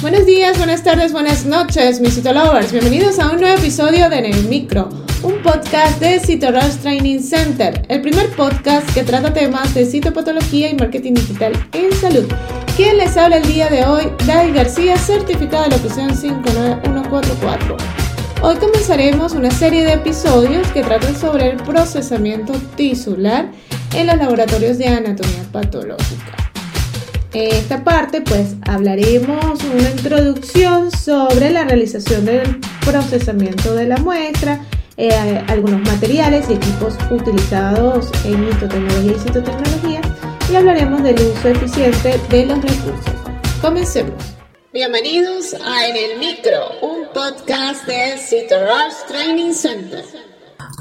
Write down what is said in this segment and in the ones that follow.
Buenos días, buenas tardes, buenas noches, mis Citolovers. Bienvenidos a un nuevo episodio de En el Micro, un podcast de Citorush Training Center, el primer podcast que trata temas de citopatología y marketing digital en salud. Quien les habla el día de hoy, David García, certificado de la opción 59144. Hoy comenzaremos una serie de episodios que tratan sobre el procesamiento tisular en los laboratorios de anatomía patológica. En esta parte pues hablaremos una introducción sobre la realización del procesamiento de la muestra, eh, algunos materiales y equipos utilizados en mitotecnología y citotecnología y hablaremos del uso eficiente de los recursos. Comencemos. Bienvenidos a En el Micro, un podcast de Citorush Training Center.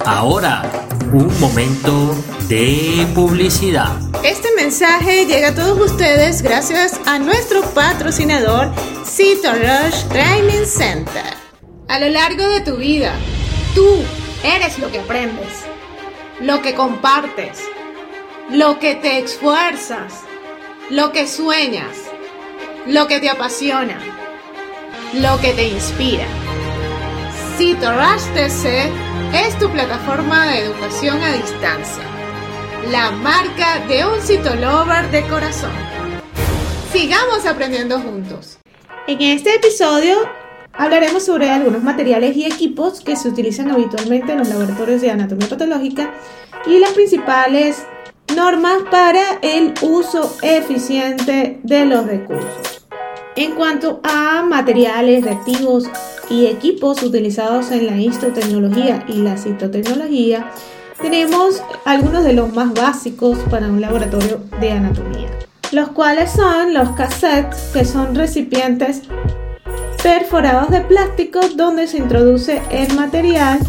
Ahora, un momento de publicidad. Este mensaje llega a todos ustedes gracias a nuestro patrocinador Citorush Training Center. A lo largo de tu vida, tú eres lo que aprendes, lo que compartes, lo que te esfuerzas, lo que sueñas, lo que te apasiona, lo que te inspira. Citorush TC es tu plataforma de educación a distancia, la marca de un citolover de corazón. Sigamos aprendiendo juntos. En este episodio hablaremos sobre algunos materiales y equipos que se utilizan habitualmente en los laboratorios de anatomía patológica y las principales normas para el uso eficiente de los recursos. En cuanto a materiales, reactivos y equipos utilizados en la histotecnología y la citotecnología, tenemos algunos de los más básicos para un laboratorio de anatomía, los cuales son los cassettes, que son recipientes perforados de plástico donde se introduce el material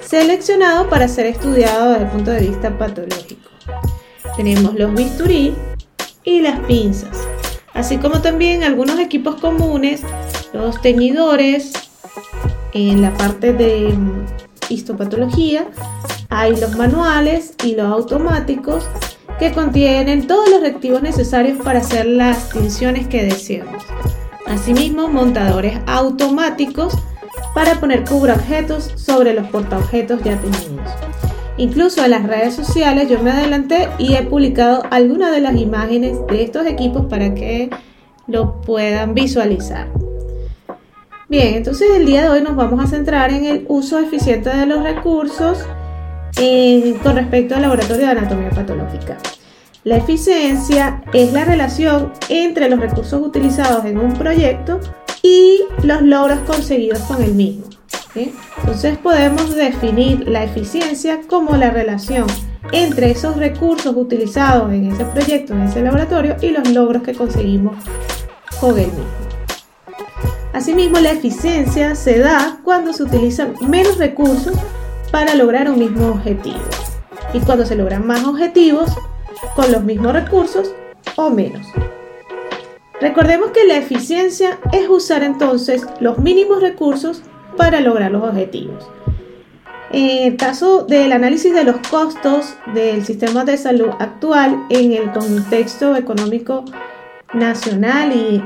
seleccionado para ser estudiado desde el punto de vista patológico. Tenemos los bisturí y las pinzas, así como también algunos equipos comunes, los teñidores, en la parte de mm, histopatología hay los manuales y los automáticos que contienen todos los reactivos necesarios para hacer las tinciones que deseamos. Asimismo, montadores automáticos para poner objetos sobre los portaobjetos ya teñidos. Incluso en las redes sociales yo me adelanté y he publicado algunas de las imágenes de estos equipos para que lo puedan visualizar. Bien, entonces el día de hoy nos vamos a centrar en el uso eficiente de los recursos eh, con respecto al laboratorio de anatomía patológica. La eficiencia es la relación entre los recursos utilizados en un proyecto y los logros conseguidos con el mismo. Entonces podemos definir la eficiencia como la relación entre esos recursos utilizados en ese proyecto, en ese laboratorio y los logros que conseguimos con el mismo. Asimismo, la eficiencia se da cuando se utilizan menos recursos para lograr un mismo objetivo y cuando se logran más objetivos con los mismos recursos o menos. Recordemos que la eficiencia es usar entonces los mínimos recursos para lograr los objetivos. En el caso del análisis de los costos del sistema de salud actual en el contexto económico nacional y,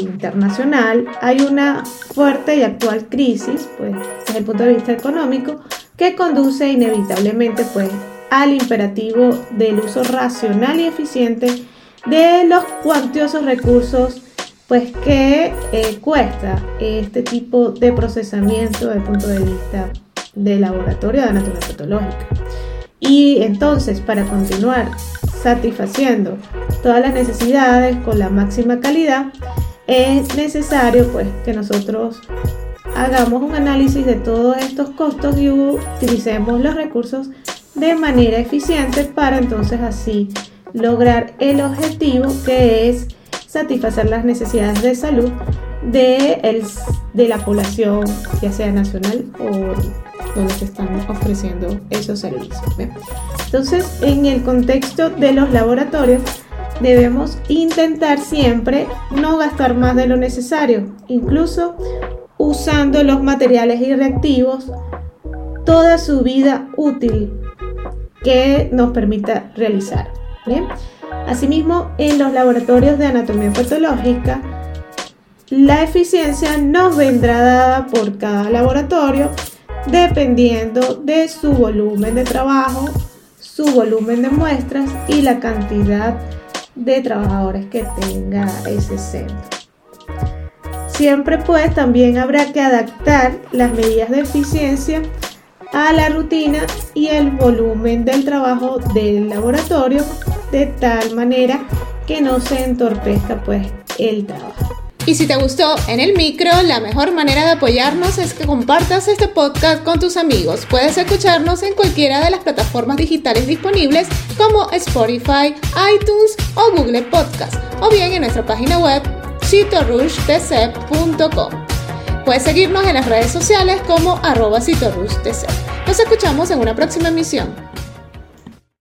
internacional, hay una fuerte y actual crisis, pues, desde el punto de vista económico, que conduce inevitablemente, pues, al imperativo del uso racional y eficiente de los cuantiosos recursos pues que eh, cuesta este tipo de procesamiento desde el punto de vista del laboratorio de anatomía patológica. Y entonces, para continuar satisfaciendo todas las necesidades con la máxima calidad, es necesario pues que nosotros hagamos un análisis de todos estos costos y utilicemos los recursos de manera eficiente para entonces así lograr el objetivo que es satisfacer las necesidades de salud de, el, de la población, ya sea nacional o donde se están ofreciendo esos servicios. Entonces, en el contexto de los laboratorios, debemos intentar siempre no gastar más de lo necesario, incluso usando los materiales y reactivos toda su vida útil que nos permita realizar. Asimismo, en los laboratorios de anatomía patológica La eficiencia nos vendrá dada por cada laboratorio dependiendo de su volumen de trabajo, su volumen de muestras y la cantidad de trabajadores que tenga ese centro. Siempre pues también habrá que adaptar las medidas de eficiencia a la rutina y el volumen del trabajo del laboratorio de tal manera que no se entorpezca pues el trabajo. Y si te gustó en el micro, la mejor manera de apoyarnos es que compartas este podcast con tus amigos. Puedes escucharnos en cualquiera de las plataformas digitales disponibles como Spotify, iTunes o Google Podcast, o bien en nuestra página web citorushtc.com. Puedes seguirnos en las redes sociales como arroba Nos escuchamos en una próxima emisión.